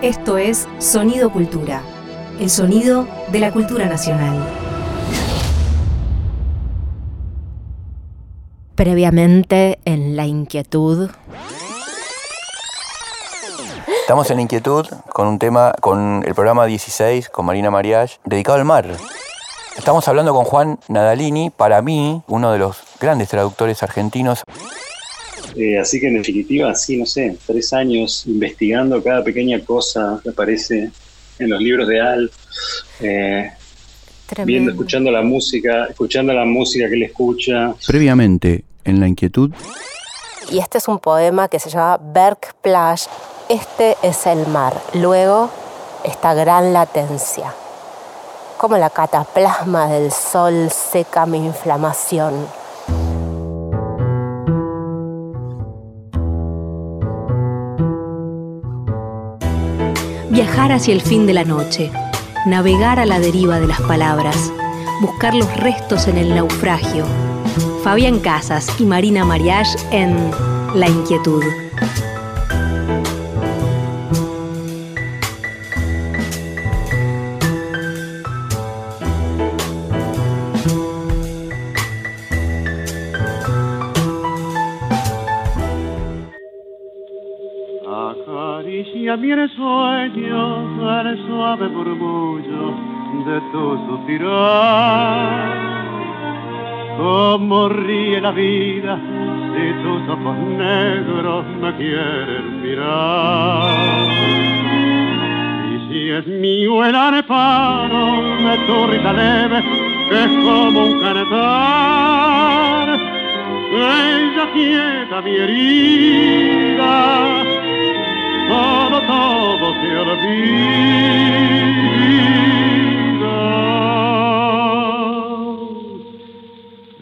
Esto es Sonido Cultura, el sonido de la cultura nacional. Previamente en La Inquietud. Estamos en La Inquietud con un tema, con el programa 16, con Marina Mariach, dedicado al mar. Estamos hablando con Juan Nadalini, para mí, uno de los grandes traductores argentinos. Eh, así que en definitiva, sí, no sé, tres años investigando cada pequeña cosa que aparece en los libros de Al, eh, viendo, escuchando la música, escuchando la música que él escucha. Previamente, en La Inquietud. Y este es un poema que se llama Bergplage. Este es el mar. Luego, esta gran latencia. Como la cataplasma del sol seca mi inflamación Viajar hacia el fin de la noche, navegar a la deriva de las palabras, buscar los restos en el naufragio. Fabián Casas y Marina Mariage en La Inquietud. El suave murmullo de tu suspirar. Como ríe la vida si tus ojos negros me quieren mirar. Y si es mío el areparo de tu risa leve, que es como un cantar, ella quieta mi herida todo, todo se olvida.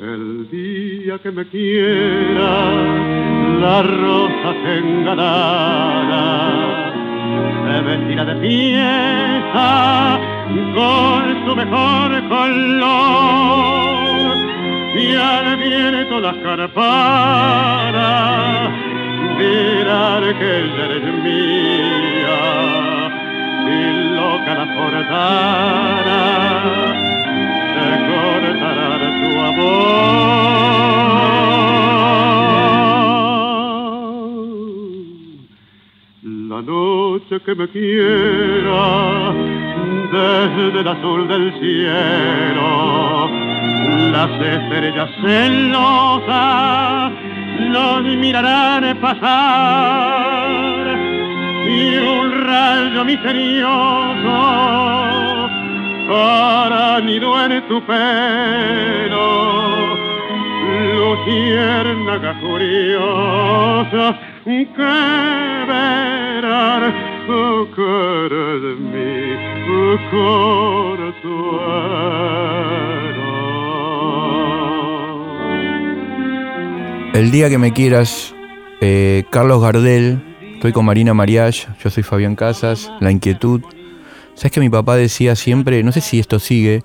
El día que me quiera, la rosa enganada se vestirá de fiesta con su mejor color. Y al viento las carparas mirar que ella eres mía y loca la forzara se cortará tu amor. La noche que me quiera desde el azul del cielo las estrellas celosas los mirarán pasar. Y un rayo misterioso para nido en tu pelo. Luciérnaga curiosa que verán cara de mi corazón El día que me quieras, eh, Carlos Gardel, estoy con Marina Mariach, yo soy Fabián Casas, La Inquietud. ¿Sabes que mi papá decía siempre, no sé si esto sigue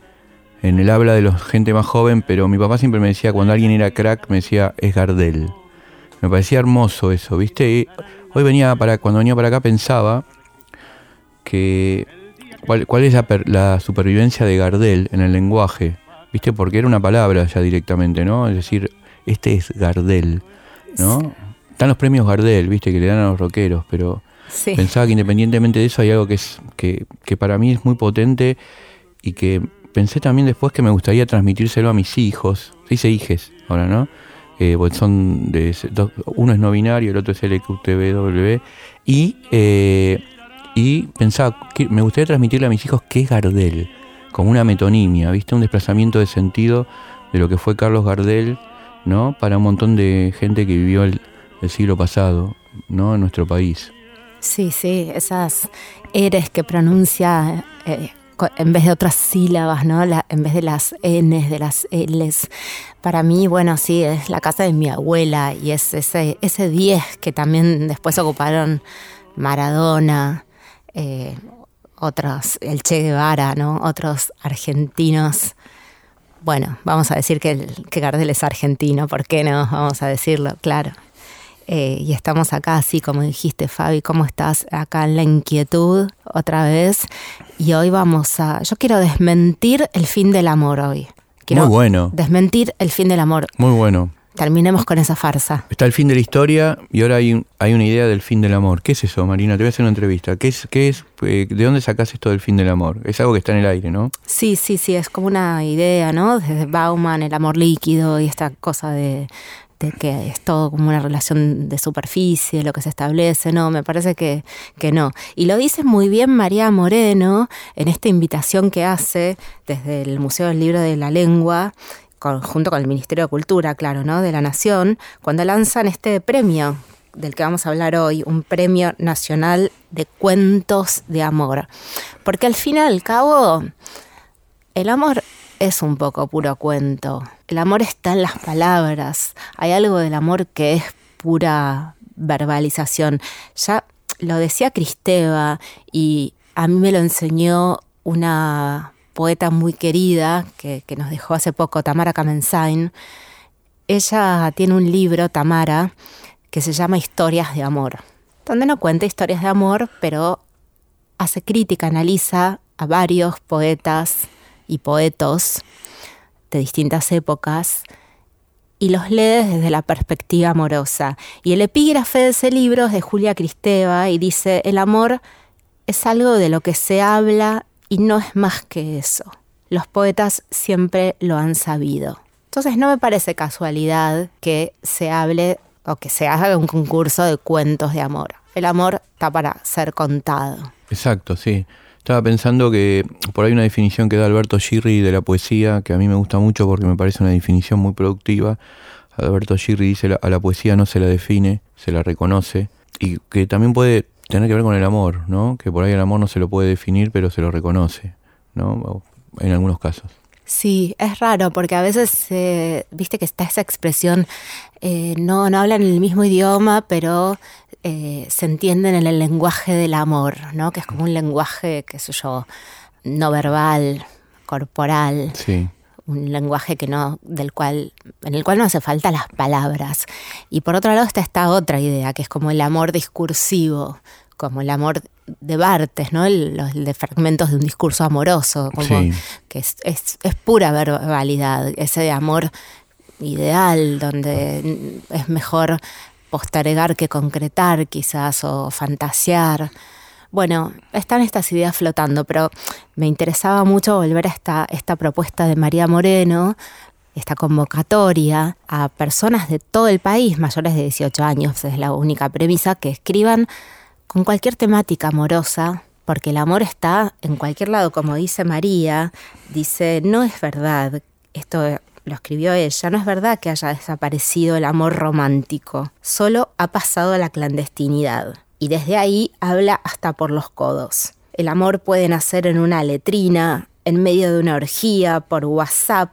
en el habla de la gente más joven, pero mi papá siempre me decía, cuando alguien era crack, me decía, es Gardel. Me parecía hermoso eso, ¿viste? hoy venía para, cuando venía para acá pensaba que cuál, es la, la, supervivencia de Gardel en el lenguaje, ¿viste? Porque era una palabra ya directamente, ¿no? Es decir, este es Gardel, ¿no? Están los premios Gardel, viste, que le dan a los rockeros, pero pensaba que independientemente de eso hay algo que, es, que, que para mí es muy potente y que pensé también después que me gustaría transmitírselo a mis hijos, se dice hijes ahora, ¿no? Eh, son de, uno es no binario, el otro es LQTBW, y, eh, y pensaba que me gustaría transmitirle a mis hijos qué es Gardel, como una metonimia, ¿viste? Un desplazamiento de sentido de lo que fue Carlos Gardel ¿no? Para un montón de gente que vivió el, siglo pasado, ¿no? En nuestro país. Sí, sí, esas eres que pronuncia eh, en vez de otras sílabas, ¿no? en vez de las Ns, de las Ls. Para mí, bueno, sí, es la casa de mi abuela y es ese, ese 10 que también después ocuparon Maradona, eh, otros, el Che Guevara, ¿no? Otros argentinos bueno, vamos a decir que, que Gardel es argentino, ¿por qué no? Vamos a decirlo, claro. Eh, y estamos acá, así como dijiste, Fabi, ¿cómo estás? Acá en la inquietud otra vez. Y hoy vamos a. Yo quiero desmentir el fin del amor hoy. Quiero Muy bueno. Desmentir el fin del amor. Muy bueno. Terminemos con esa farsa. Está el fin de la historia y ahora hay, un- hay una idea del fin del amor. ¿Qué es eso, Marina? Te voy a hacer una entrevista. ¿Qué es, qué es, eh, ¿De dónde sacás esto del fin del amor? Es algo que está en el aire, ¿no? Sí, sí, sí, es como una idea, ¿no? Desde Bauman, el amor líquido y esta cosa de, de que es todo como una relación de superficie, lo que se establece, no, me parece que, que no. Y lo dice muy bien María Moreno en esta invitación que hace desde el Museo del Libro de la Lengua, con- junto con el Ministerio de Cultura, claro, ¿no? De la Nación, cuando lanzan este premio del que vamos a hablar hoy, un premio nacional de cuentos de amor. Porque al fin y al cabo, el amor es un poco puro cuento. El amor está en las palabras. Hay algo del amor que es pura verbalización. Ya lo decía Cristeva y a mí me lo enseñó una poeta muy querida que, nos dejó hace poco, Tamara Kamensain. Ella tiene un libro, Tamara, que se llama Historias de Amor, donde no cuenta historias de amor, pero hace crítica, analiza a varios poetas y poetos de distintas épocas y los lee desde la perspectiva amorosa. Y el epígrafe de ese libro es de Julia Cristeva y dice, el amor es algo de lo que se habla y no es más que eso. Los poetas siempre lo han sabido. Entonces no me parece casualidad que se hable o que se haga un concurso de cuentos de amor. El amor está para ser contado. Exacto, sí. Estaba pensando que por ahí una definición que da Alberto Girri de la poesía, que a mí me gusta mucho porque me parece una definición muy productiva. Alberto Girri dice "La- a la poesía no se la define, se la reconoce. Y que también puede tener que ver con el amor, ¿no? Que por ahí el amor no se lo puede definir, pero se lo reconoce, ¿no? En algunos casos. Sí, es raro porque a veces, eh, viste que está esa expresión, eh, no, no hablan el mismo idioma, pero eh, se entienden en el lenguaje del amor, ¿no? Que es como un lenguaje, qué sé yo, no verbal, corporal, Sí. Un lenguaje que no, del cual, en el cual no hace falta las palabras. Y por otro lado está esta otra idea, que es como el amor discursivo, como el amor de Bartes, ¿no? El, los- de fragmentos de un discurso amoroso, como Sí. que es, es- es pura verbalidad, ese amor ideal, donde es mejor postergar que concretar quizás, o fantasear. Bueno, están estas ideas flotando, pero me interesaba mucho volver a esta, esta propuesta de María Moreno, esta convocatoria a personas de todo el país, mayores de 18 años, es la única premisa, que escriban con cualquier temática amorosa, porque el amor está en cualquier lado, como dice María, dice, no es verdad, esto lo escribió ella, no es verdad que haya desaparecido el amor romántico, solo ha pasado a la clandestinidad. Y desde ahí habla hasta por los codos. El amor puede nacer en una letrina, en medio de una orgía, por WhatsApp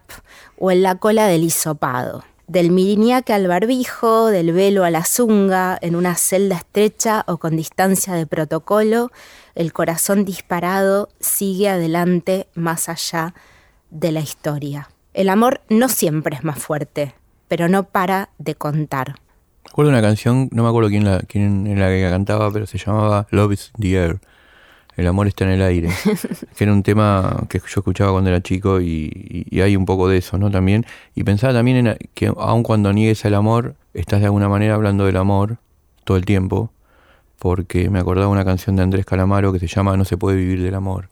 o en la cola del hisopado. Del miriñaque al barbijo, del velo a la zunga, en una celda estrecha o con distancia de protocolo, el corazón disparado sigue adelante más allá de la historia. El amor no siempre es más fuerte, pero no para de contar. Recuerdo una canción, no me acuerdo quién, la, quién era la que cantaba, pero se llamaba Love is the Air. El amor está en el aire. que era un tema que yo escuchaba cuando era chico y, y hay un poco de eso, ¿no? También. Y pensaba también en que aun cuando niegues el amor, estás de alguna manera hablando del amor todo el tiempo. Porque me acordaba una canción de Andrés Calamaro que se llama No se puede vivir del amor.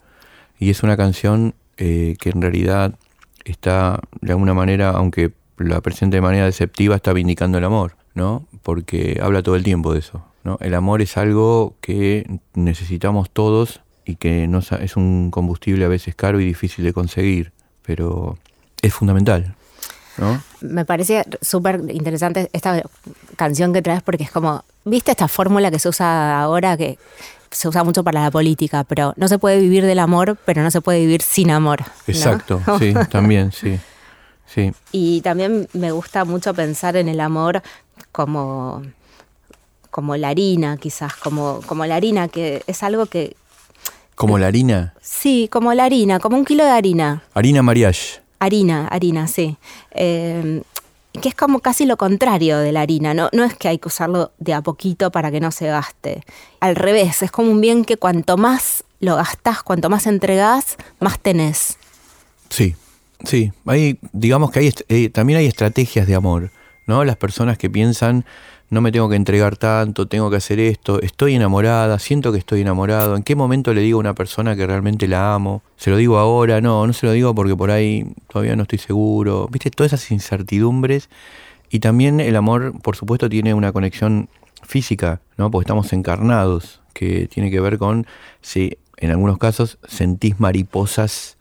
Y es una canción eh, que en realidad está de alguna manera, aunque la presente de manera deceptiva, está vindicando el amor, ¿no? Porque habla todo el tiempo de eso, ¿no? El amor es algo que necesitamos todos y que no es un combustible a veces caro y difícil de conseguir, pero es fundamental, ¿no? Me parece súper interesante esta canción que traes porque es como, ¿viste esta fórmula que se usa ahora que se usa mucho para la política? Pero no se puede vivir del amor, pero no se puede vivir sin amor. ¿no? Exacto, sí, también, sí. Sí, Y también me gusta mucho pensar en el amor como, como la harina, quizás, como, como la harina, que es algo que, como la harina, sí, como la harina, como un kilo de harina. harina mariage. Harina, harina, sí. Eh, que es como casi lo contrario de la harina, ¿no? No es que hay que usarlo de a poquito para que no se gaste. Al revés, es como un bien que cuanto más lo gastás, cuanto más entregás, más tenés. Sí, sí. Hay, digamos que hay, eh, también hay estrategias de amor, ¿no? Las personas que piensan, no me tengo que entregar tanto, tengo que hacer esto, estoy enamorada, siento que estoy enamorado, ¿en qué momento le digo a una persona que realmente la amo? ¿Se lo digo ahora? No, no se lo digo porque por ahí todavía no estoy seguro. ¿Viste? Todas esas incertidumbres. Y también el amor, por supuesto, tiene una conexión física, ¿no? Porque estamos encarnados, que tiene que ver con si en algunos casos sentís mariposas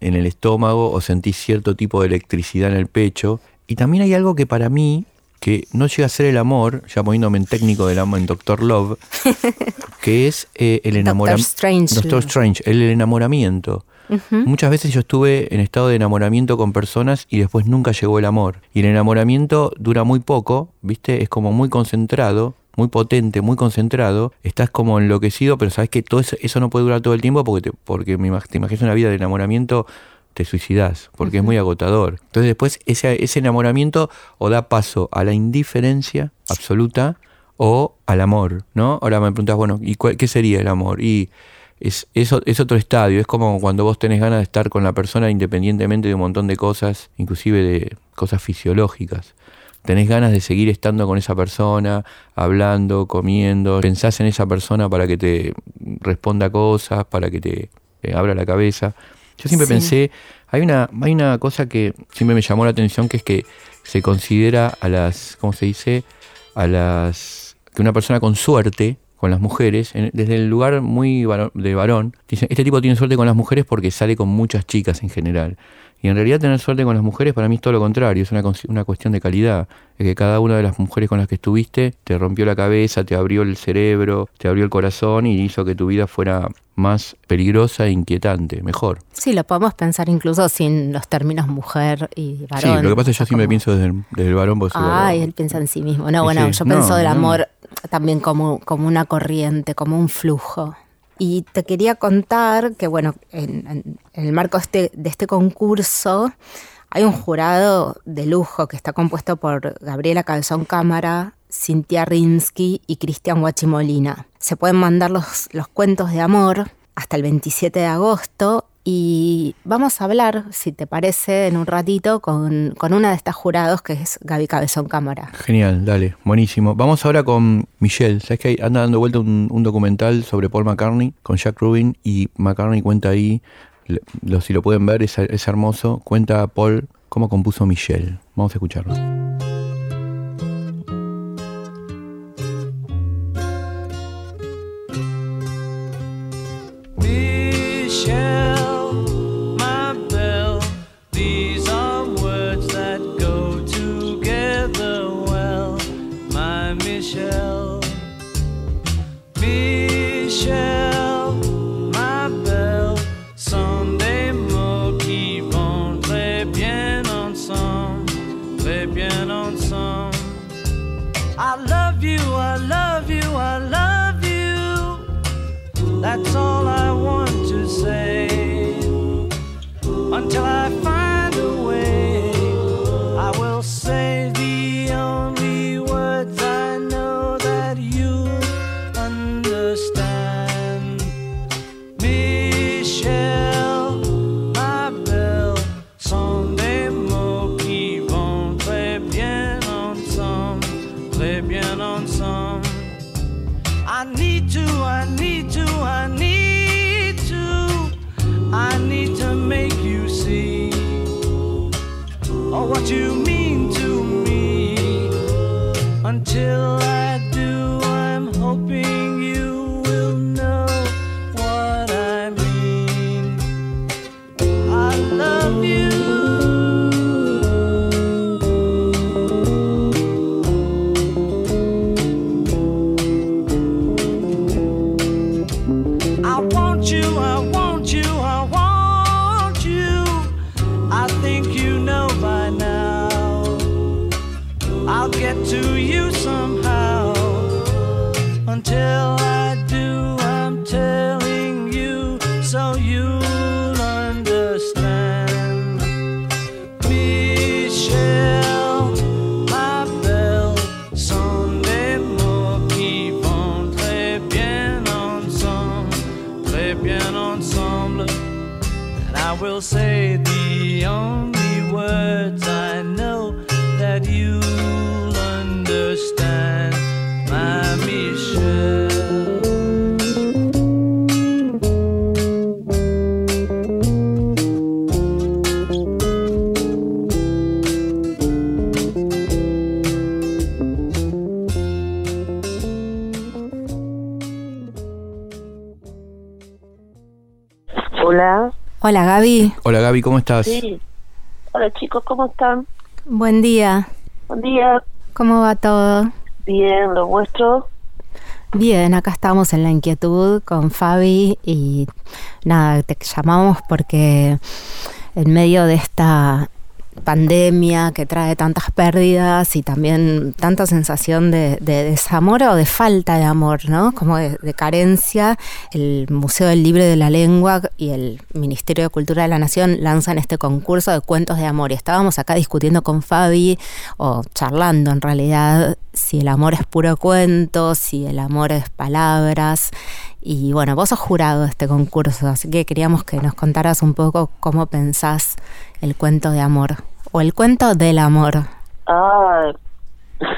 en el estómago o sentís cierto tipo de electricidad en el pecho. Y también hay algo que para mí, que no llega a ser el amor, ya poniéndome en técnico del amor en Doctor Love, que es eh, el enamoramiento. Doctor Strange, el enamoramiento. Muchas veces yo estuve en estado de enamoramiento con personas y después nunca llegó el amor. Y el enamoramiento dura muy poco, ¿viste? Es como muy concentrado muy potente, muy concentrado, estás como enloquecido, pero sabes que todo eso, no puede durar todo el tiempo porque, te, porque te imaginas una vida de enamoramiento, te suicidas, porque es muy agotador. Entonces después ese, ese enamoramiento o da paso a la indiferencia absoluta o al amor, ¿no? Ahora me preguntas, bueno, ¿y qué sería el amor? Y es, es, es, otro estadio, es como cuando vos tenés ganas de estar con la persona independientemente de un montón de cosas, inclusive de cosas fisiológicas tenés ganas de seguir estando con esa persona, hablando, comiendo, pensás en esa persona para que te responda cosas, para que te, abra la cabeza. Yo siempre pensé, hay una, hay una cosa que siempre me llamó la atención, que es que se considera a las, ¿cómo se dice? A las, que una persona con suerte, con las mujeres, desde el lugar muy de varón, dicen, este tipo tiene suerte con las mujeres porque sale con muchas chicas en general. Y en realidad tener suerte con las mujeres para mí es todo lo contrario, es una, una cuestión de calidad. Es que cada una de las mujeres con las que estuviste te rompió la cabeza, te abrió el cerebro, te abrió el corazón y hizo que tu vida fuera más peligrosa e inquietante, mejor. Sí, lo podemos pensar incluso sin los términos mujer y varón. Sí, lo que pasa es que yo siempre pienso desde el, varón. Ah, él piensa en sí mismo. No, bueno, yo pienso del amor también como, como una corriente, como un flujo. Y te quería contar que, bueno, en, el marco este, de este concurso hay un jurado de lujo que está compuesto por Gabriela Cabezón Cámara, Cintia Rinsky y Cristian Guachimolina. Se pueden mandar los, los cuentos de amor hasta el 27 de agosto y vamos a hablar, si te parece, en un ratito con, una de estas jurados que es Gaby Cabezón Cámara. Genial, dale, buenísimo. Vamos ahora con Michelle. ¿Sabes que anda dando vuelta un, documental sobre Paul McCartney con Jack Rubin? Y McCartney cuenta ahí, lo, si lo pueden ver, es, es hermoso. Cuenta Paul cómo compuso Michelle. Vamos a escucharlo. Hola. Gaby. Hola Gaby, ¿cómo estás? Sí. Hola chicos, ¿cómo están? Buen día. Buen día. ¿Cómo va todo? Bien, ¿lo vuestro? Bien, acá estamos en la inquietud con Fabi y nada, te llamamos porque en medio de esta pandemia que trae tantas pérdidas y también tanta sensación de, de desamor o de falta de amor, ¿no? Como de, de, carencia. El Museo del Libre de la Lengua y el Ministerio de Cultura de la Nación lanzan este concurso de cuentos de amor. Y estábamos acá discutiendo con Fabi, o charlando en realidad, si el amor es puro cuento, si el amor es palabras. Y bueno, vos sos jurado de este concurso, así que queríamos que nos contaras un poco cómo pensás el cuento de amor o el cuento del amor. Ah,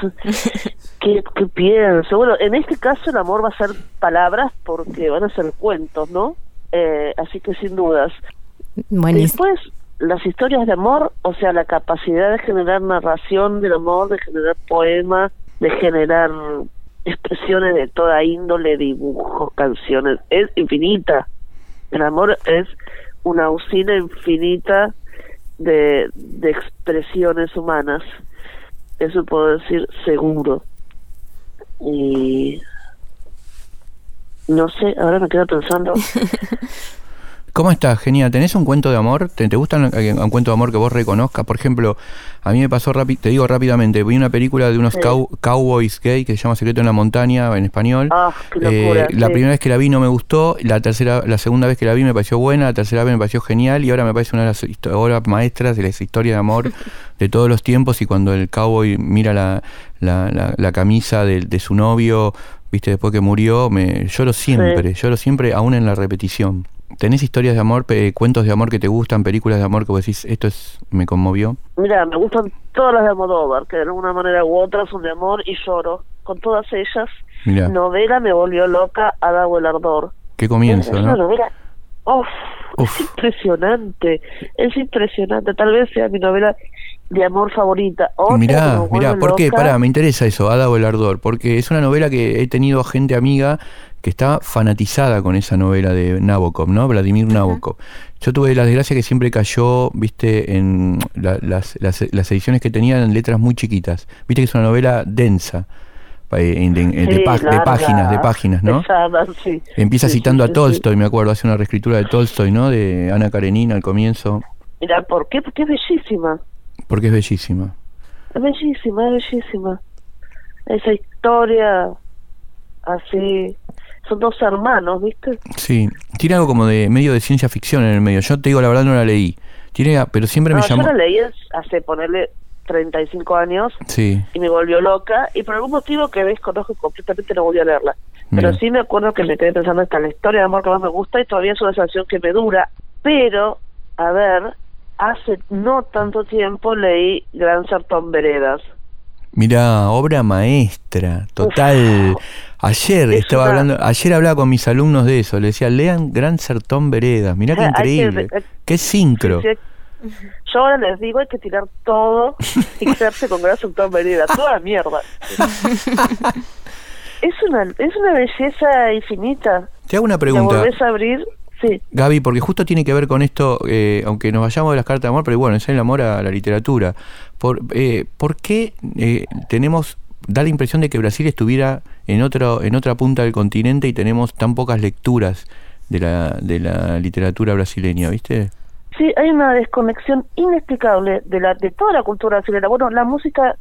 ¿qué, ¿qué, pienso? Bueno, en este caso el amor va a ser palabras porque van a ser cuentos, ¿no? Eh, así que sin dudas. Buenísimo. Después, las historias de amor, o sea, la capacidad de generar narración del amor, de generar poemas, de generar expresiones de toda índole, dibujos, canciones, es infinita. El amor es una usina infinita de, de expresiones humanas. Eso puedo decir seguro. Y no sé, ahora me quedo pensando. ¿Cómo estás, Genia? ¿Tenés un cuento de amor? ¿Te, te gusta un, un, cuento de amor que vos reconozcas? Por ejemplo, a mí me pasó, te digo rápidamente, vi una película de unos sí. cow cowboys gay que se llama Secreto en la Montaña, en español. Ah, qué locura, eh, la primera vez que la vi no me gustó, la tercera, la segunda vez que la vi me pareció buena, la tercera vez me pareció genial y ahora me parece una de las obras maestras de las historias de amor de todos los tiempos y cuando el cowboy mira la, la, la, la camisa de, de, su novio, viste, después que murió, me lloro siempre, sí. lloro siempre, aún en la repetición. ¿Tenés historias de amor, cuentos de amor que te gustan, películas de amor que vos decís, esto es, me conmovió? Mira, me gustan todas las de Almodóvar, que de alguna manera u otra son de amor y lloro. Con todas ellas, Mirá. novela me volvió loca, Ada o el ardor. Qué comienzo, es ¿no? Una novela, uf, Uf. es impresionante, es impresionante. Tal vez sea mi novela de amor favorita. Otra mirá, mirá, ¿por loca. qué? Pará, me interesa eso, Ada o el ardor, porque es una novela que he tenido gente amiga que está fanatizada con esa novela de Nabokov, ¿no? Vladimir Nabokov. Uh -huh. Yo tuve la desgracia que siempre cayó, viste, en la, las, las, las, ediciones que tenían en letras muy chiquitas. Viste que es una novela densa. De, de, sí, de, larga, de, páginas, de páginas, ¿no? Pesada, sí. Empieza sí, citando a Tolstoy, me acuerdo, hace una reescritura de Tolstoy, ¿no? De Ana Karenina al comienzo. Mira, ¿por qué? Porque es bellísima. Porque es bellísima. Es bellísima, es bellísima. Esa historia así son dos hermanos, ¿viste? Sí, tiene algo como de medio de ciencia ficción en el medio. Yo te digo, la verdad no la leí. Tiene, pero siempre no, me llamó. Yo la leí hace ponerle 35 años sí. y me volvió loca y por algún motivo que desconozco completamente no volví a leerla. Pero sí me acuerdo que me quedé pensando esta la historia de amor que más me gusta y todavía es una sensación que me dura. Pero, a ver, hace no tanto tiempo leí Gran Sertón Veredas. Mira, obra maestra, total. Uf, ayer es estaba una... hablando, ayer hablaba con mis alumnos de eso, le decía, lean Gran Sertón Veredas, mira qué increíble, que, qué sincro. Yo ahora les digo, hay que tirar todo y quedarse con Gran Sertón Veredas, toda la mierda. es una es una belleza infinita. Te hago una pregunta. La volvés a abrir Sí. Gaby, porque justo tiene que ver con esto, eh, aunque nos vayamos de las cartas de amor, pero bueno, es el amor a la literatura. ¿Por, eh, ¿por qué eh, tenemos, da la impresión de que Brasil estuviera en, otro, en otra punta del continente y tenemos tan pocas lecturas de la, de la literatura brasileña, viste? Sí, hay una desconexión inexplicable de, la, de toda la cultura brasileña. Bueno, la música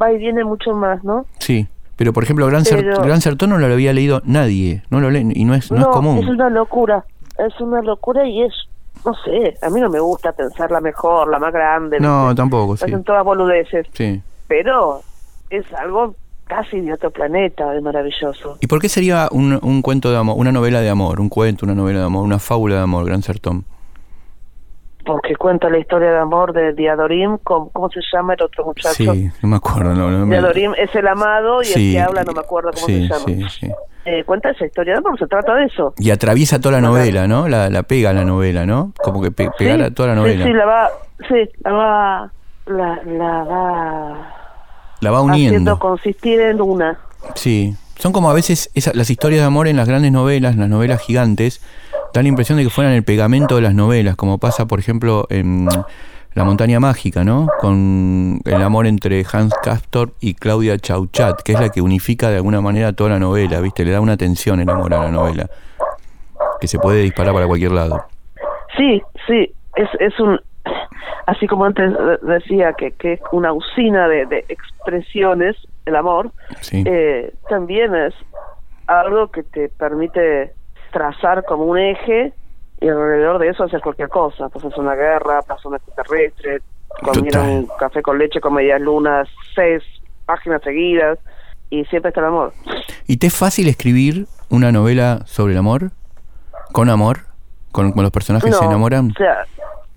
va y viene mucho más, ¿no? Sí. Pero por ejemplo, Gran, pero, Cert Gran Sertón no lo había leído nadie, no lo lee, y no es, no, no es común. Es una locura es una locura y es, no sé, a mí no me gusta pensar la mejor, la más grande. No, tampoco, sí. Hacen todas boludeces. Sí. Pero es algo casi de otro planeta, de maravilloso. ¿Y por qué sería un, un cuento de amor, una novela de amor, un cuento, una novela de amor, una fábula de amor, Gran Sertón? Porque cuenta la historia de amor de Diadorim, ¿cómo, cómo se llama el otro muchacho? Sí, no me acuerdo. No, no me- Diadorim es el amado y Sí, el que habla no me acuerdo cómo sí, se llama. sí, sí. Eh, cuenta esa historia de amor, se trata de eso. Y atraviesa toda la novela, ¿no? La, la pega la novela, ¿no? Como que pe- pegar a toda la novela. Sí, sí, la va, sí, la va, la, la va La va haciendo uniendo. consistir en una. Sí. Son como a veces esa- las historias de amor en las grandes novelas, las novelas gigantes, dan la impresión de que fueran el pegamento de las novelas, como pasa, por ejemplo, en La montaña mágica, ¿no? Con el amor entre Hans Castorp y Claudia Chauchat, que es la que unifica de alguna manera toda la novela, ¿viste? Le da una tensión el amor a la novela, que se puede disparar para cualquier lado. Sí, sí, es, es un, así como antes decía que, que es una usina de, de expresiones, el amor, Sí. eh, también es algo que te permite trazar como un eje y alrededor de eso hacer cualquier cosa. Pues es una guerra, pasó un extraterrestre, comieron café con leche con medias lunas, seis páginas seguidas y siempre está el amor. ¿Y te es fácil escribir una novela sobre el amor? ¿Con amor? ¿Con, con los personajes No, se enamoran? O sea,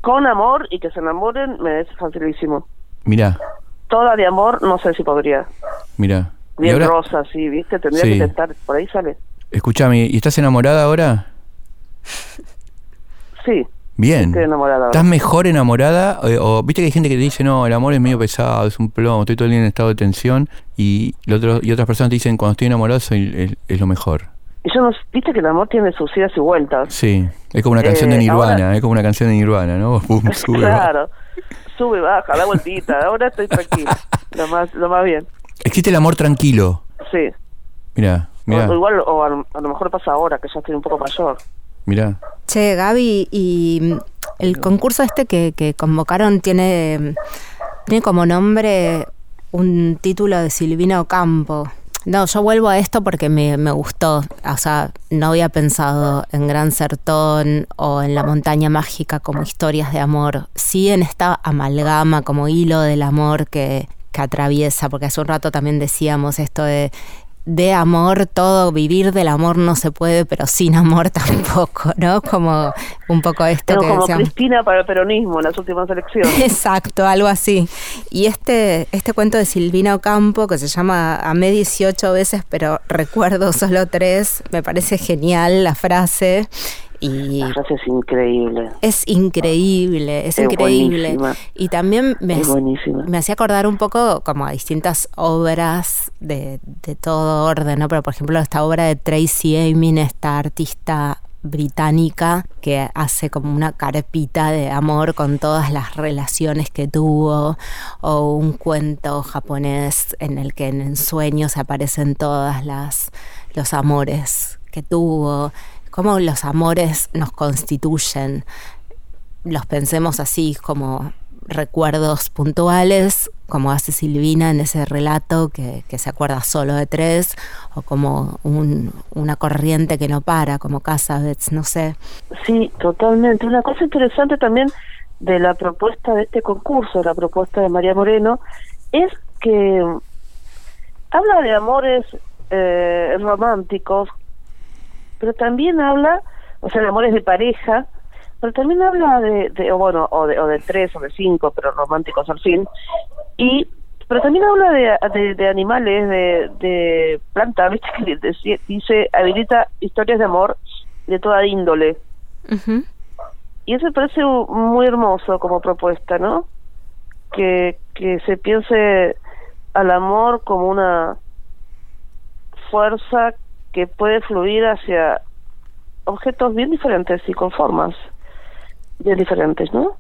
con amor y que se enamoren me es facilísimo. Mira, Toda de amor no sé si podría. mira. Bien ahora, rosa, sí, ¿viste? Tendría Sí. que intentar, por ahí sale. Escúchame, ¿y estás enamorada ahora? Sí, Bien. estoy enamorada. ahora. ¿Estás mejor enamorada? Eh, o viste que hay gente que te dice, no, el amor es medio pesado, es un plomo, estoy todo el día en estado de tensión. Y, otro- y otras personas te dicen, cuando estoy enamorado soy, es, es lo mejor. Y yo no, viste que el amor tiene sus idas y vueltas. Sí, es como una canción Eh, de Nirvana, ahora- es como una canción de Nirvana, ¿no? Pum, sube, claro. Sube, baja, da vueltita. Ahora estoy tranquila. Lo más, lo más bien. Existe el amor tranquilo. Sí. Mira, O, o igual, o a, a lo mejor pasa ahora, que ya estoy un poco mayor. mira. Che, Gaby, y mm, el concurso este que, que convocaron tiene, tiene como nombre un título de Silvina Ocampo. No, yo vuelvo a esto porque me, me gustó. O sea, no había pensado en Gran Sertón o en La Montaña Mágica como historias de amor. Sí en esta amalgama como hilo del amor que, que atraviesa, porque hace un rato también decíamos esto de de amor todo, vivir del amor no se puede, pero sin amor tampoco, ¿no? Como un poco esto Pero que como decíamos. Cristina para el peronismo en las últimas elecciones. Exacto, algo así. Y este, este cuento de Silvina Ocampo, que se llama Amé 18 veces, pero recuerdo solo tres, me parece genial la frase. Y La frase es increíble. es increíble, es, Es increíble. buenísima. Y también me, me hacía acordar un poco como a distintas obras de, de todo orden, ¿no? Pero por ejemplo esta obra de Tracy Emin, esta artista británica que hace como una carpita de amor con todas las relaciones que tuvo o un cuento japonés en el que en sueños aparecen todas las los amores que tuvo cómo los amores nos constituyen los pensemos así como recuerdos puntuales, como hace Silvina en ese relato que, que se acuerda solo de tres, o como un- una corriente que no para, como Casabets, no sé. Sí, totalmente. Una cosa interesante también de la propuesta de este concurso, la propuesta de María Moreno, es que habla de amores eh, románticos, pero también habla, o sea, de amores de pareja, pero también habla de, de o bueno, o de, o de tres o de cinco, pero románticos al fin, y pero también habla de, de, de animales, de, de plantas, ¿viste? Que dice, habilita historias de amor de toda índole. Y eso me parece muy hermoso como propuesta, ¿no? Que, que se piense al amor como una fuerza que puede fluir hacia objetos bien diferentes y con formas bien diferentes, ¿no?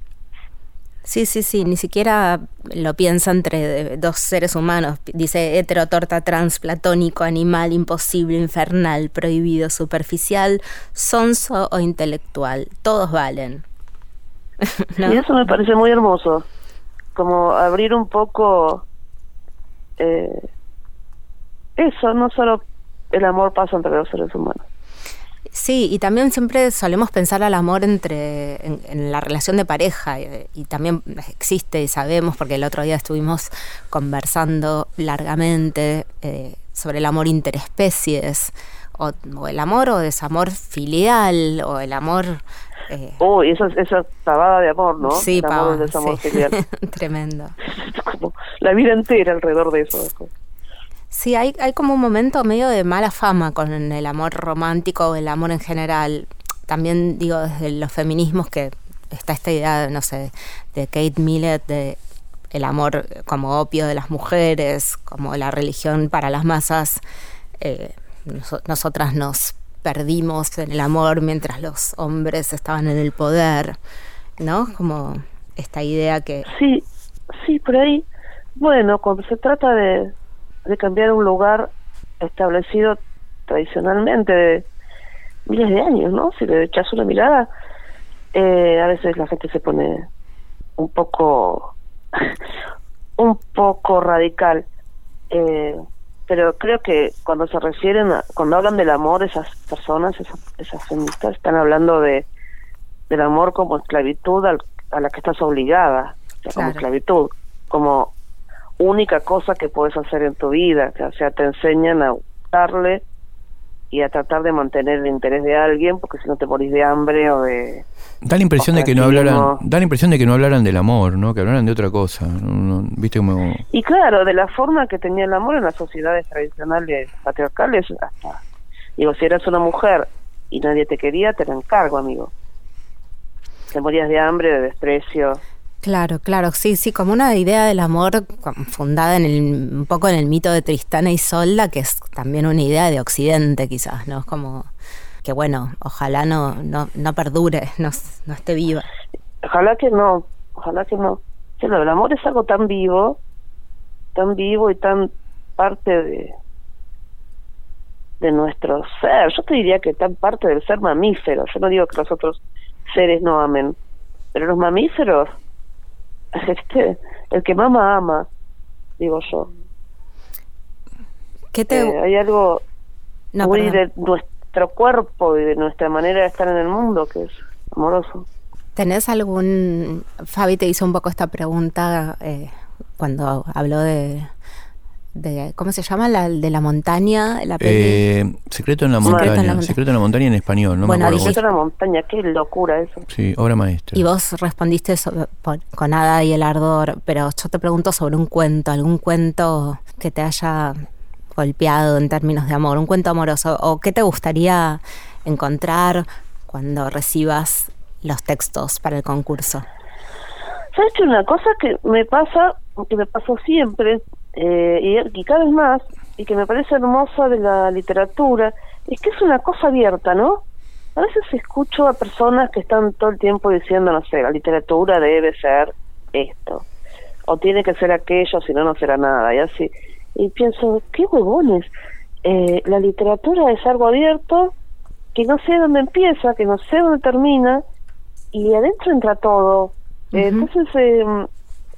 Sí, sí, sí, ni siquiera lo piensa entre dos seres humanos. Dice hetero, torta, trans, platónico, animal, imposible, infernal, prohibido, superficial, sonso o intelectual. Todos valen. ¿No? Y eso me parece muy hermoso, como abrir un poco eh, eso, no solo el amor pasa entre los seres humanos. Sí, y también siempre solemos pensar al amor entre en, en la relación de pareja y, y también existe y sabemos porque el otro día estuvimos conversando largamente eh, sobre el amor interespecies o, o el amor o desamor filial o el amor Eh, Uy, esa, esa pavada de amor, ¿no? Sí, de amor sí. Tremendo. la vida entera alrededor de eso. Sí, hay, hay como un momento medio de mala fama con el amor romántico, el amor en general. También digo desde los feminismos que está esta idea, no sé, de Kate Millett, de el amor como opio de las mujeres, como la religión para las masas. Eh, nosotras nos perdimos en el amor mientras los hombres estaban en el poder, ¿no? Como esta idea que... Sí, sí, por ahí. Bueno, cuando se trata de, de cambiar un lugar establecido tradicionalmente de miles de años, ¿no? Si le echas una mirada, eh, a veces la gente se pone un poco un poco radical eh, pero creo que cuando se refieren a, cuando hablan del amor esas personas esas, esas feministas están hablando de del amor como esclavitud a la que estás obligada como esclavitud como única cosa que puedes hacer en tu vida o sea te enseñan a darle y a tratar de mantener el interés de alguien porque si no te morís de hambre o de da la impresión de que no hablaran da la impresión de que no hablaran del amor no que hablaran de otra cosa viste como y claro de la forma que tenía el amor en las sociedades tradicionales patriarcales hasta digo si eras una mujer y nadie te quería te la encargo amigo. Te morías de hambre de desprecio Claro, claro, sí, sí, como una idea del amor fundada en el, un poco en el mito de Tristana y Solda, que es también una idea de Occidente quizás, ¿no? Es como que bueno, ojalá no, no, no perdure, no, no esté viva. Ojalá que no, ojalá que no. Pero el amor es algo tan vivo, tan vivo y tan parte de, de nuestro ser. Yo te diría que tan parte del ser mamífero. Yo no digo que los otros seres no amen, pero los mamíferos el que mama ama, digo yo. ¿Qué te... Eh, hay algo muy de nuestro cuerpo y de nuestra manera de estar en el mundo que es amoroso. ¿Tenés algún... Fabi te hizo un poco esta pregunta eh, cuando habló de, ¿cómo se llama? La de la montaña, la eh, Secreto en la montaña, Secreto en la montaña en español, no bueno, Secreto en la montaña, qué locura eso. Sí, obra maestra. Y vos respondiste con nada y el ardor, pero yo te pregunto sobre un cuento, algún cuento que te haya golpeado en términos de amor, un cuento amoroso, o qué te gustaría encontrar cuando recibas los textos para el concurso. ¿Sabes que una cosa que me pasa, que me pasó siempre, eh, y, cada vez más, y que me parece hermosa de la literatura, es que es una cosa abierta, ¿no? A veces escucho a personas que están todo el tiempo diciendo, no sé, la literatura debe ser esto, o tiene que ser aquello, si no, no será nada, y así. Y pienso, qué huevones, eh, la literatura es algo abierto, que no sé dónde empieza, que no sé dónde termina, y adentro entra todo. Entonces, eh,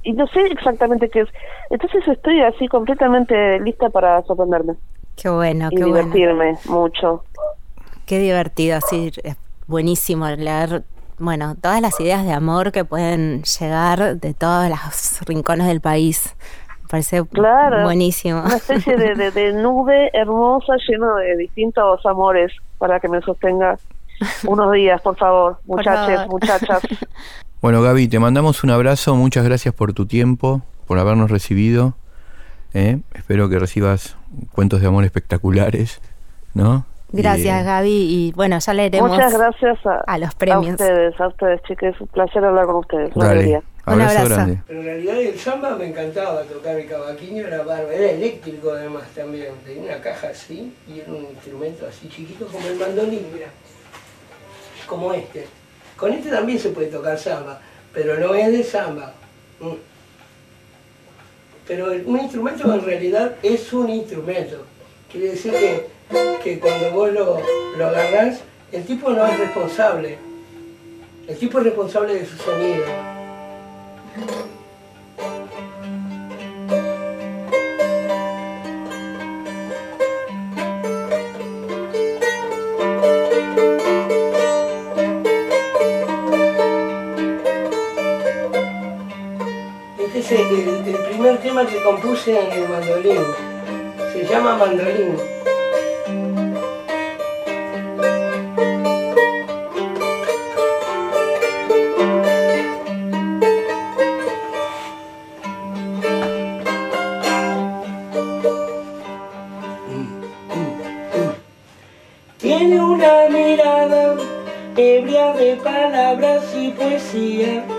y no sé exactamente qué es. Entonces estoy así completamente lista para sorprenderme. Qué bueno, y qué divertirme mucho. Qué divertido, así es buenísimo leer, bueno, todas las ideas de amor que pueden llegar de todos los rincones del país. Me parece claro, buenísimo. Una especie de, de, nube hermosa llena de distintos amores para que me sostenga unos días, por favor, muchachos, muchachas. Bueno, Gaby, te mandamos un abrazo, muchas gracias por tu tiempo, por habernos recibido. ¿eh? Espero que recibas cuentos de amor espectaculares, ¿no? Gracias, Gaby, y bueno, ya leeremos Muchas gracias a, los premios. A ustedes, a ustedes, chicas, es un placer hablar con ustedes. Dale, un abrazo. Grande. Pero en realidad el samba me encantaba tocar el cavaquinho, era bárbaro, era eléctrico además también, tenía una caja así y era un instrumento así chiquito como el mandolín, mira, como este. Con este también se puede tocar samba, pero no es de samba. Mm. Pero un instrumento en realidad es un instrumento. Quiere decir que, cuando vos lo, lo agarrás, el tipo no es responsable. El tipo es responsable de su sonido. primer tema que compuse en el mandolín. Se llama mandolín. Tiene una mirada ebria de palabras y poesía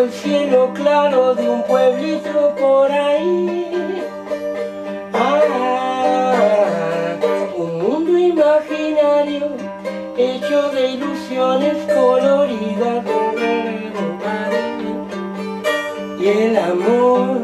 el cielo claro de un pueblito por ahí. Ah, un mundo imaginario hecho de ilusiones coloridas. Y el amor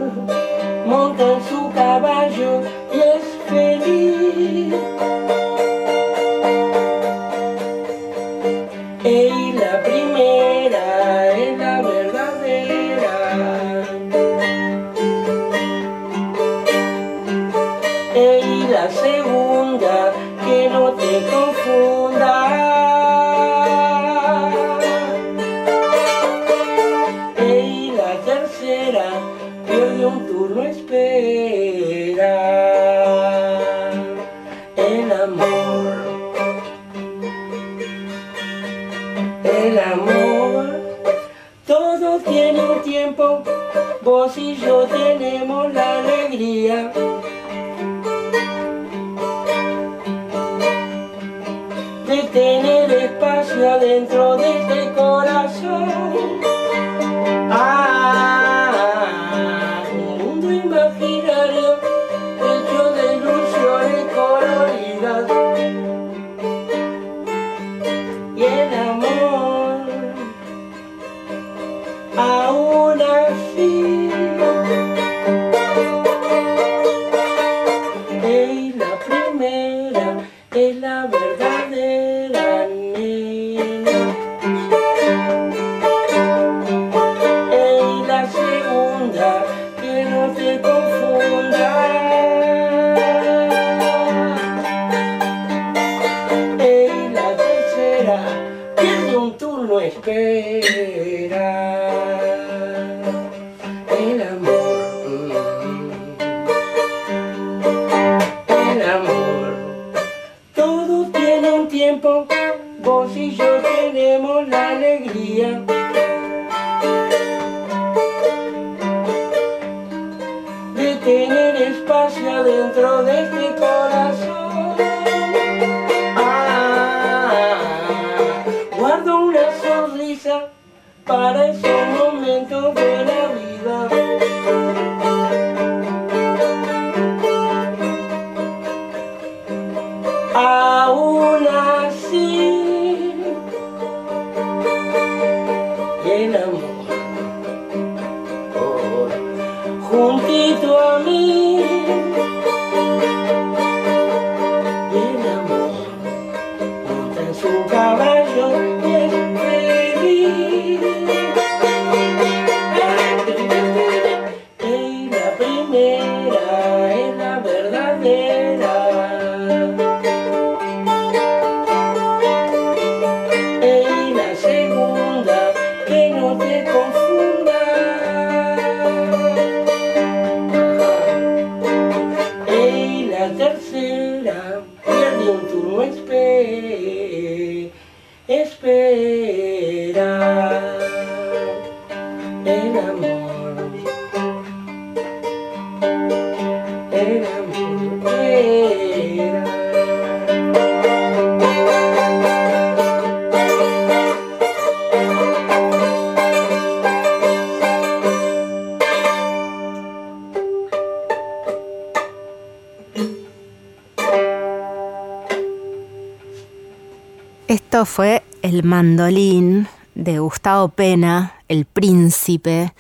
mandolín de Gustavo Pena, El Príncipe,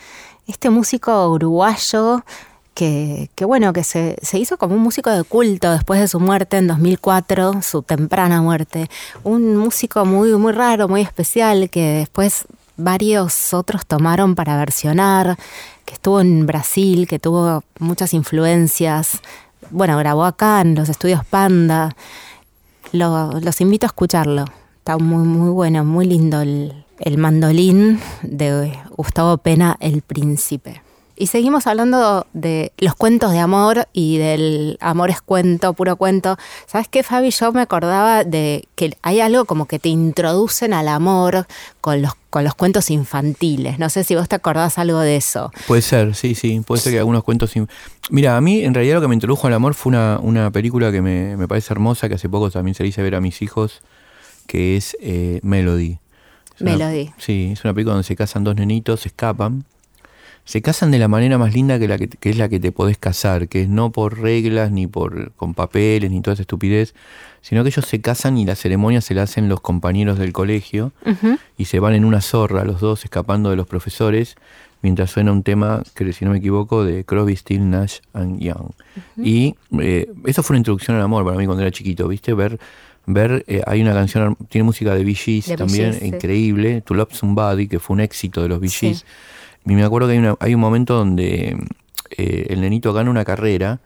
este músico uruguayo que, bueno, que se, hizo como un músico de culto después de su muerte en 2004, su temprana muerte. Un músico muy, muy raro, muy especial, que después varios otros tomaron para versionar, que estuvo en Brasil, que tuvo muchas influencias. Bueno, grabó acá en los estudios Panda. Los invito a escucharlo. Está muy, muy bueno, muy lindo el, mandolín de Gustavo Pena, El Príncipe. Y seguimos hablando de los cuentos de amor y del amor es cuento, puro cuento. ¿Sabes qué, Fabi? Yo me acordaba de que hay algo como que te introducen al amor con los, con los cuentos infantiles. No sé si vos te acordás algo de eso. Puede ser, sí, sí. Puede ser que algunos cuentos. Mira, a mí en realidad lo que me introdujo al amor fue una, una película que me, me parece hermosa, que hace poco también se le hice ver a mis hijos que es eh, Melody. Es una- Melody. sí, es una película donde se casan dos nenitos, se escapan. Se casan de la manera más linda que, la que, que es la que te podés casar, que es no por reglas, ni por con papeles, ni toda esa estupidez, sino que ellos se casan y la ceremonia se la hacen los compañeros del colegio y se van en una zorra los dos escapando de los profesores mientras suena un tema que si no me equivoco de Crosby, Still, Nash and Young. Y eh, eso fue una introducción al amor para mí cuando era chiquito, ¿viste? Ver ver eh, hay una canción tiene música de Bee Gees De Bee también Gees, sí. increíble, To Love Somebody que fue un éxito de los Bee Sí. Gees. Y me acuerdo que hay, una- hay un momento donde eh, el nenito gana una carrera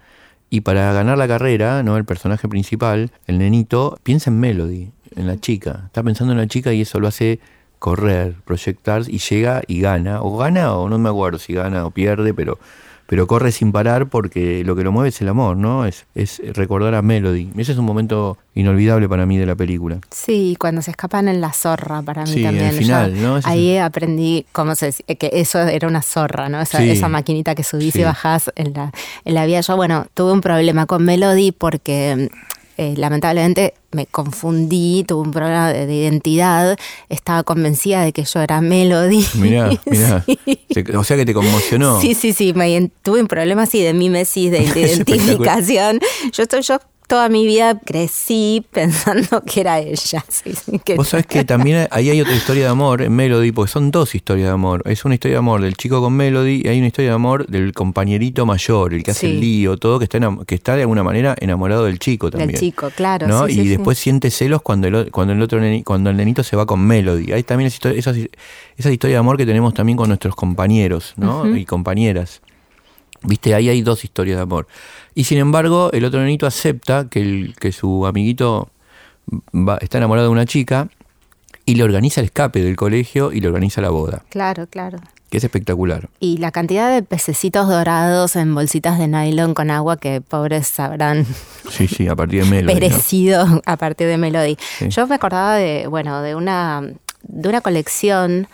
y para ganar la carrera, ¿no? El personaje principal, el nenito, piensa en Melody, en la chica. Está pensando en la chica y eso lo hace correr, proyectar y llega y gana. O gana o no me acuerdo si gana o pierde, pero, pero corre sin parar porque lo que lo mueve es el amor, ¿no? Es, es recordar a Melody. Ese es un momento inolvidable para mí de la película. Sí, cuando se escapan en la zorra, para mí Sí, también. Yo final, ¿no? Ahí aprendí cómo se decía, que eso era una zorra, ¿no? Esa, Sí. esa maquinita que subís y bajás en la, en la vía. Yo, bueno, tuve un problema con Melody porque eh, lamentablemente me confundí, tuve un problema de, de identidad, estaba convencida de que yo era Melody. Mirá, mirá. Sí. O sea que te conmocionó. Sí, sí, sí, me tuve un problema así de mimesis, de, de identificación. Yo estoy, yo toda mi vida crecí pensando que era ella. sí, que- Vos sabés que también ahí hay otra historia de amor en Melody, porque son dos historias de amor. Es una historia de amor del chico con Melody y hay una historia de amor del compañerito mayor, el que hace Sí. el lío, todo, que está, que está de alguna manera enamorado del chico también. Del chico, claro. ¿no? sí, y después siente celos cuando el, cuando el otro neni- cuando el nenito se va con Melody. Hay también esas, esa historia de amor que tenemos también con nuestros compañeros ¿no? y compañeras. Viste, ahí hay dos historias de amor. Y sin embargo, el otro nenito acepta que, el, que su amiguito va- está enamorado de una chica y le organiza el escape del colegio y le organiza la boda, Claro, claro. que es espectacular. Y la cantidad de pececitos dorados en bolsitas de nylon con agua que pobres habrán Sí, sí, a partir de Melody. ¿no? perecido a partir de Melody. Sí. Yo me acordaba de, bueno, de una, de una colección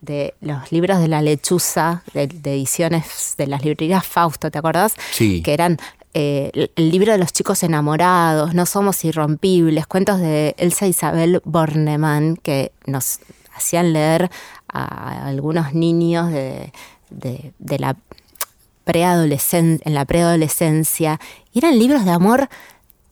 de los libros de la lechuza, de, de ediciones de las librerías Fausto, ¿te acordás? Sí. Que eran eh, el, libro de los chicos enamorados, No somos irrompibles, cuentos de Elsa Isabel Bornemann que nos hacían a algunos niños de, de, de la preadolescencia, en la preadolescencia. Y eran libros de amor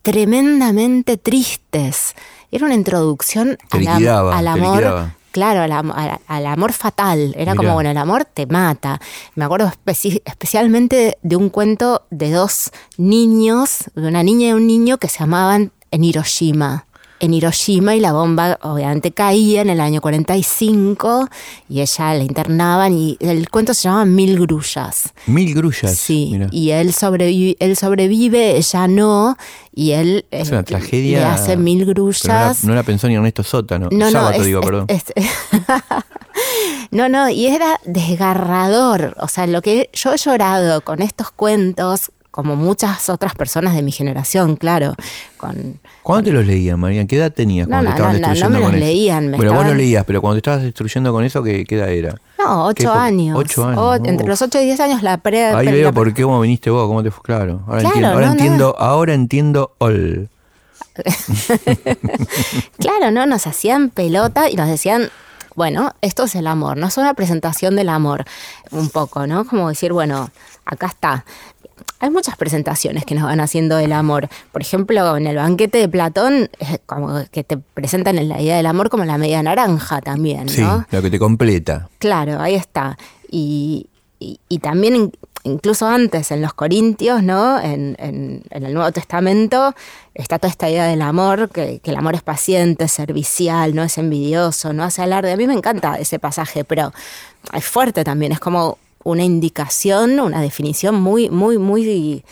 tremendamente tristes. Era una introducción al am- al amor. Claro, al, al- al amor fatal. Era Mirá. como, bueno, el amor te mata. Me acuerdo especi- especialmente de un cuento de dos niños, de una niña y un niño que se amaban en Hiroshima. En Hiroshima y la bomba obviamente caía en el año 45 y ella la internaban y el cuento se llama Mil grullas. Mil grullas. Sí, y él sobrevive, él sobrevive, ella no, y él Es eh, una tragedia. le hace mil grullas. No la, no la pensó ni Ernesto Sótano. No, no, Sábato, es- digo, es- perdón. es- no, no, y era desgarrador. O sea, lo que yo he llorado con estos cuentos, como muchas otras personas de mi generación, claro, con ¿Cuándo te los leían, María? ¿Qué edad tenías No, cuando no, te estabas no, destruyendo me con los eso? leían, me Bueno, vos estaban- lo leías, pero cuando te estabas destruyendo con eso, ¿qué, qué edad era? no, ¿Qué ocho años. Ocho años, O- entre los ocho y diez años la pre. Ahí pre- veo la- por qué cómo viniste vos, cómo te fue claro. Ahora Claro, entiendo, ahora entiendo, ahora entiendo all. Claro, ¿no? Nos hacían pelota y nos decían, bueno, esto es el amor, no es una presentación del amor, un poco, ¿no? Como decir, bueno, acá está. Hay muchas presentaciones que nos van haciendo del amor. Por ejemplo, en el banquete de Platón, es como que te presentan en la idea del amor como la media naranja también, Sí, ¿no? lo que te completa. Claro, ahí está. Y, y- y también in- incluso antes en los Corintios, ¿no? En, en- en el Nuevo Testamento está toda esta idea del amor, que, que el amor es paciente, es servicial, no es envidioso, no hace alarde. A mí me encanta ese pasaje, pero es fuerte también, es como una indicación, una definición muy, muy, muy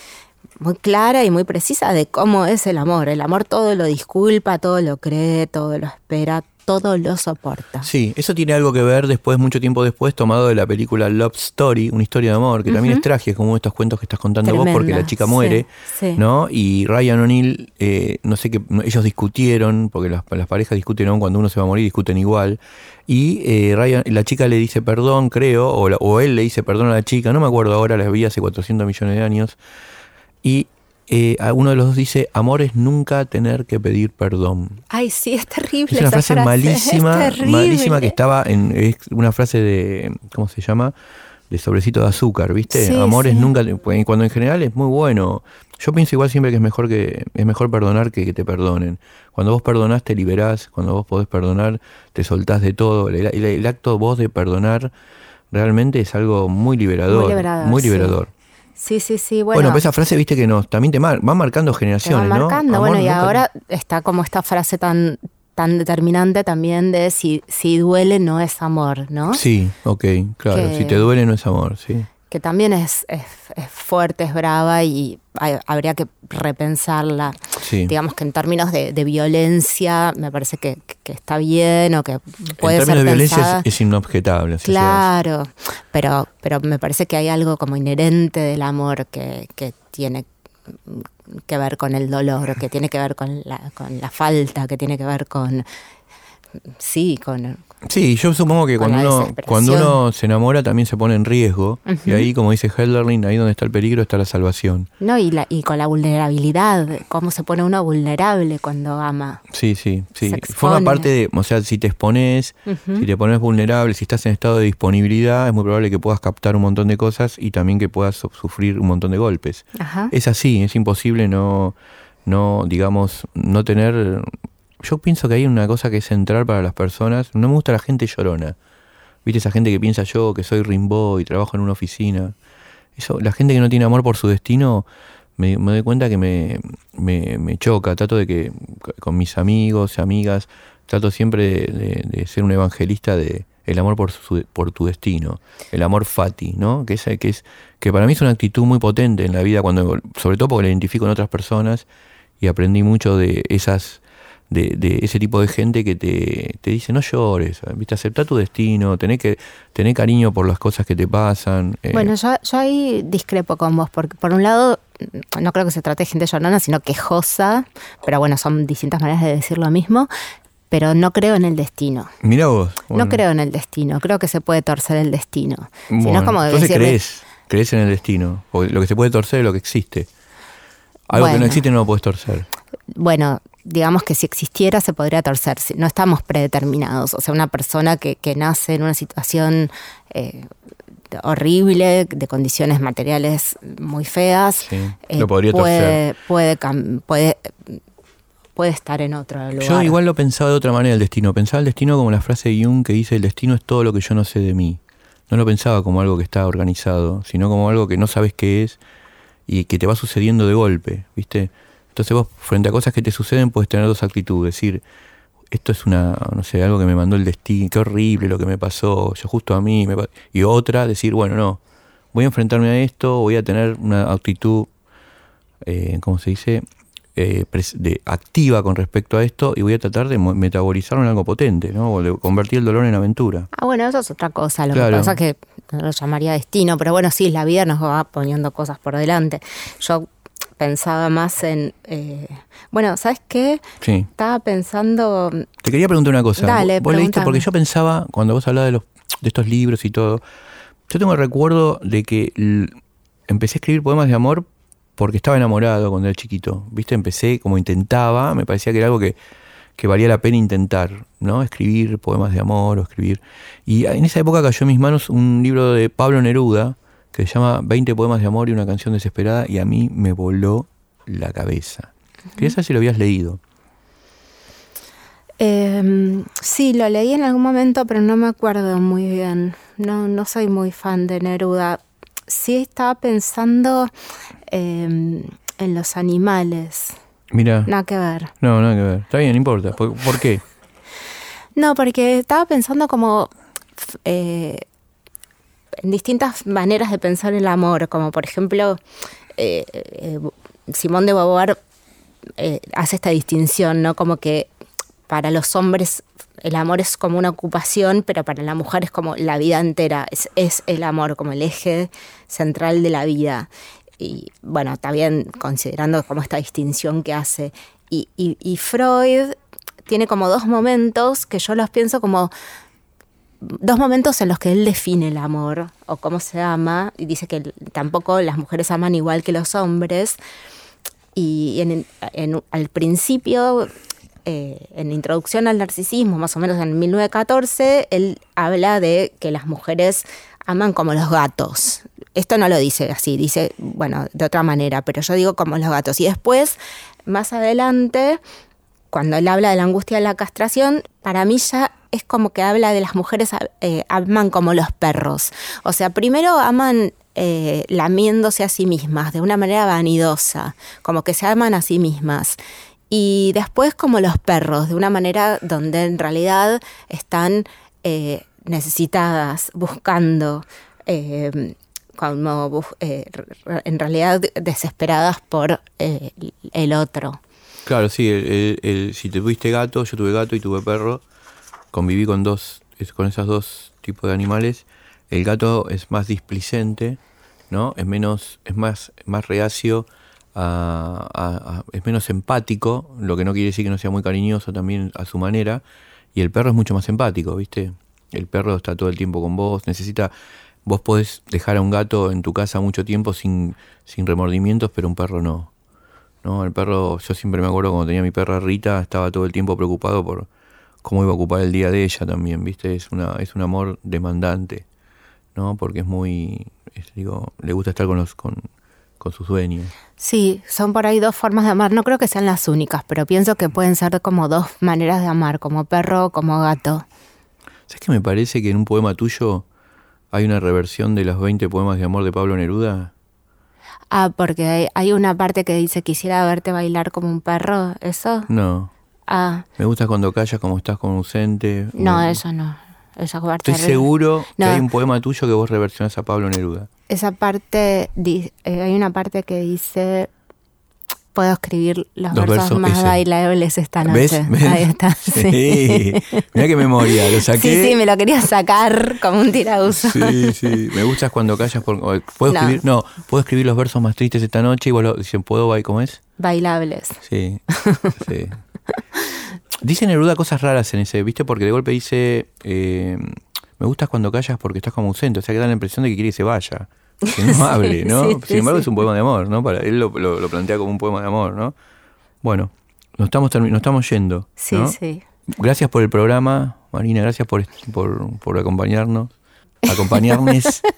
muy clara y muy precisa de cómo es el amor. El amor todo lo disculpa, todo lo cree, todo lo espera, todo lo soporta. Sí, eso tiene algo que ver después, mucho tiempo después, tomado de la película Love Story, una historia de amor, que también es trágica, como estos cuentos que estás contando vos, porque la chica muere, sí. ¿no? Y Ryan O'Neill, eh, no sé qué, ellos discutieron, porque las, las parejas discuten aún cuando uno se va a morir, discuten igual. Y eh, Ryan, la chica le dice perdón, creo, o, la- o él le dice perdón a la chica, no me acuerdo ahora, las vi hace 400 millones de años. Y eh, uno de los dos dice, amor es nunca tener que pedir perdón. Ay, sí, es terrible. Es una frase, frase, malísima, malísima que estaba en es una frase de ¿cómo se llama? de sobrecito de azúcar, ¿viste? Sí, Amor es nunca porque cuando en general es muy bueno. Yo pienso igual siempre que es mejor que es mejor perdonar que que te perdonen. Cuando vos perdonás te liberás, cuando vos podés perdonar te soltás de todo. El, el- el acto vos de perdonar realmente es algo muy liberador, Muy liberador, muy liberador. Sí, sí, sí. Bueno, Bueno, pero esa frase, viste que nos también te mar, van marcando te va generaciones, ¿no? marcando. Amor bueno, y ahora está como esta frase tan tan determinante también de si, si duele no es amor, ¿no? Sí, ok, claro. Que- Si te duele no es amor, sí. Que también es, es, es fuerte, es brava y hay- habría que repensarla. Sí. Digamos que en términos de, de violencia me parece que, que está bien o que puede en términos ser de violencia pensada. es, es inobjetable. se Claro, pero, pero me parece que hay algo como inherente del amor que, que tiene que ver con el dolor, que tiene que ver con la, con la falta, que tiene que ver con, sí, con... Sí, yo supongo que cuando uno, cuando uno se enamora también se pone en riesgo. Y ahí, como dice Helderlin, ahí donde está el peligro está la salvación. No, y, la, y con la vulnerabilidad, cómo se pone uno vulnerable cuando ama. Sí, sí, sí. Forma parte de, o sea, si te expones, si te pones vulnerable, si estás en estado de disponibilidad, es muy probable que puedas captar un montón de cosas y también que puedas su- sufrir un montón de golpes. Ajá. Es así, es imposible no, no, digamos, no tener. Yo pienso que hay una cosa que es central para las personas. No me gusta la gente llorona. ¿Viste esa gente que piensa yo que soy Rimbaud y trabajo en una oficina? Eso, la gente que no tiene amor por su destino, me, me doy cuenta que me, me, me choca. Trato de que con mis amigos y amigas, trato siempre de, ser un evangelista de el amor por, su- por tu destino, el amor fati, ¿no? Que es, que es que para mí es una actitud muy potente en la vida, cuando sobre todo porque la identifico en otras personas y aprendí mucho de esas de, de ese tipo de gente que te, te dice no llores, ¿viste? acepta tu destino, tené que tener cariño por las cosas que te pasan. eh, Bueno, yo, yo ahí discrepo con vos, porque por un lado, no creo que se trate de gente llorona, sino quejosa, pero bueno, son distintas maneras de decir lo mismo, pero no creo en el destino. Mirá vos. No creo en el destino, creo que se puede torcer el destino. Si no es como entonces decirle- crees, crees en el destino, porque lo que se puede torcer es lo que existe. Algo que no existe no lo puedes torcer. bueno, digamos que si existiera se podría torcer, no estamos predeterminados, o sea, una persona que, que nace en una situación eh, horrible, de condiciones materiales muy feas, Sí, eh, lo podría puede, puede, puede, puede estar en otro lugar. Yo igual lo pensaba de otra manera el destino. Pensaba el destino como la frase de Jung que dice el destino es todo lo que yo no sé de mí. No lo pensaba como algo que está organizado, sino como algo que no sabes qué es y que te va sucediendo de golpe, ¿viste? Entonces vos frente a cosas que te suceden puedes tener dos actitudes, decir, esto es una, no sé, algo que me mandó el destino, qué horrible lo que me pasó, yo justo a mí, me pa-". y otra, decir, bueno, no, voy a enfrentarme a esto, voy a tener una actitud, eh, ¿cómo se dice? Eh, de, activa con respecto a esto y voy a tratar de metabolizarlo en algo potente, ¿no? O de convertir el dolor en aventura. Ah, bueno, eso es otra cosa. Lo Claro. que pasa es que no lo llamaría destino, pero bueno, sí, la vida nos va poniendo cosas por delante. Yo pensaba más en. eh, bueno, ¿sabes qué? Sí. Estaba pensando. Te quería preguntar una cosa. Dale, vos leíste, porque yo pensaba, cuando vos hablabas de, los, de estos libros y todo, yo tengo el recuerdo de que empecé a escribir poemas de amor porque estaba enamorado cuando era chiquito. ¿Viste? Empecé como intentaba, me parecía que era algo que, que valía la pena intentar, ¿no? Escribir poemas de amor o escribir. Y en esa época cayó en mis manos un libro de Pablo Neruda que se llama 20 poemas de amor y una canción desesperada y a mí me voló la cabeza. Quería saber si lo habías leído. eh, sí, lo leí en algún momento, pero no me acuerdo muy bien. No, no soy muy fan de Neruda. Sí estaba pensando eh, en los animales. Mira. Nada que ver. No, nada que ver. Está bien, no importa. ¿Por, por qué? No, porque estaba pensando como eh, en distintas maneras de pensar el amor, como por ejemplo, eh, eh, Simón de Beauvoir eh, hace esta distinción, ¿no? Como que para los hombres el amor es como una ocupación, pero para la mujer es como la vida entera, es, es el amor como el eje central de la vida. Y bueno, bien considerando como esta distinción que hace. Y- y Freud tiene como dos momentos que yo los pienso como dos momentos en los que él define el amor o cómo se ama y dice que tampoco las mujeres aman igual que los hombres. Y en, en- al principio eh, en introducción al narcisismo más o menos en 1914 él habla de que las mujeres aman como los gatos. Esto no lo dice así dice bueno de otra manera pero yo digo como los gatos. Y después más adelante cuando él habla de la angustia de la castración, para mí ya es como que habla de las mujeres eh, aman como los perros. O sea, primero aman eh, lamiéndose a sí mismas de una manera vanidosa, como que se aman a sí mismas. Y después como los perros, de una manera donde en realidad están eh, necesitadas, buscando, eh, como en realidad desesperadas por el otro. Claro, sí, el- si te tuviste gato, yo tuve gato y tuve perro, conviví con dos, con esos dos tipos de animales. El gato es más displicente, ¿no? Es menos, es más, más reacio, a- es menos empático, lo que no quiere decir que no sea muy cariñoso también a su manera. Y el perro es mucho más empático, ¿viste? El perro está todo el tiempo con vos, necesita, vos podés dejar a un gato en tu casa mucho tiempo sin, sin remordimientos, pero un perro no. ¿No? El perro, yo siempre me acuerdo cuando tenía mi perra Rita, estaba todo el tiempo preocupado por cómo iba a ocupar el día de ella también, ¿viste? Es una es un amor demandante, ¿no? Porque es muy es, digo, le gusta estar con los con, con sus dueños. Sí, son por ahí dos formas de amar. No creo que sean las únicas, pero pienso que pueden ser como dos maneras de amar, como perro o como gato. ¿Sabes que me parece que en un poema tuyo hay una reversión de los 20 poemas de amor de Pablo Neruda? Ah, porque hay, hay una parte que dice quisiera verte bailar como un perro, ¿eso? No. Ah, Me gusta cuando callas como estás con ausente. no, eso no. Esa parte Estoy seguro No. que hay un poema tuyo que vos reversionás a Pablo Neruda. Esa parte, eh, hay una parte que dice, puedo escribir los, Los versos, versos, más ese. bailables esta noche. ¿Ves? Ahí está. Sí. Sí. Mirá qué memoria, lo saqué. Sí, sí, me lo quería sacar como un tirauso. Sí, sí. Me gustas cuando callas. Por, ¿Puedo No. escribir? No, puedo escribir los versos más tristes esta noche y vos lo, dicen, ¿puedo? bailar ¿Cómo es? Bailables. Sí. sí. Dice Neruda cosas raras en ese, ¿viste? Porque de golpe dice, eh, me gustas cuando callas porque estás como ausente. O sea, que da la impresión de que quiere que se vaya. Que no hable, ¿no? Sí, Sin embargo, sí. es un poema de amor, ¿no? Para él lo, lo- lo plantea como un poema de amor, ¿no? Bueno, nos estamos, nos estamos yendo. Sí, ¿no? sí. Gracias por el programa, Marina, gracias por, por, por acompañarnos. Acompañarnos.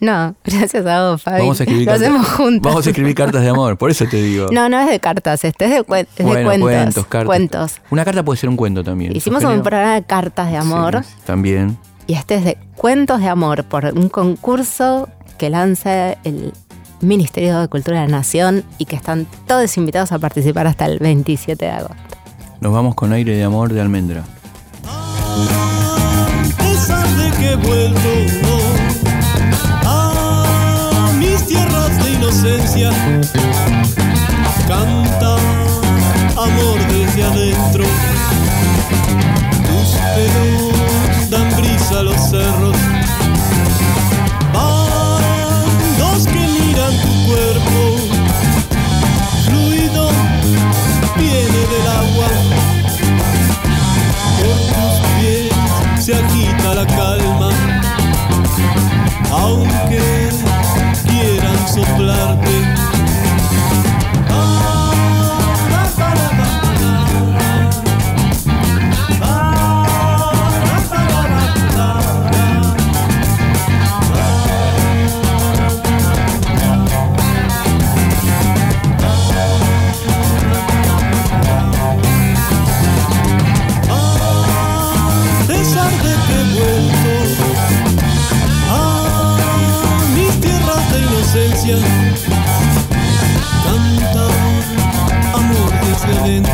No, gracias a vos, Fabi. Vamos a escribir Lo cartas- hacemos juntos. Vamos a escribir cartas de amor, por eso te digo. No, no es de cartas, este es de, cuen- es de cuentos. cuentos, cartas. Cuentos. Una carta puede ser un cuento también. Hicimos ¿Sos un programa de cartas de amor Sí, también. y este es de cuentos de amor por un concurso que lanza el Ministerio de Cultura de la Nación y que están todos invitados a participar hasta el 27 de agosto. Nos vamos con aire de amor de almendra. pesar de que he vuelto a mis tierras de inocencia, canta amor desde adentro. Tus pelos dan brisa a los cerros, aunque quieran soplarte. living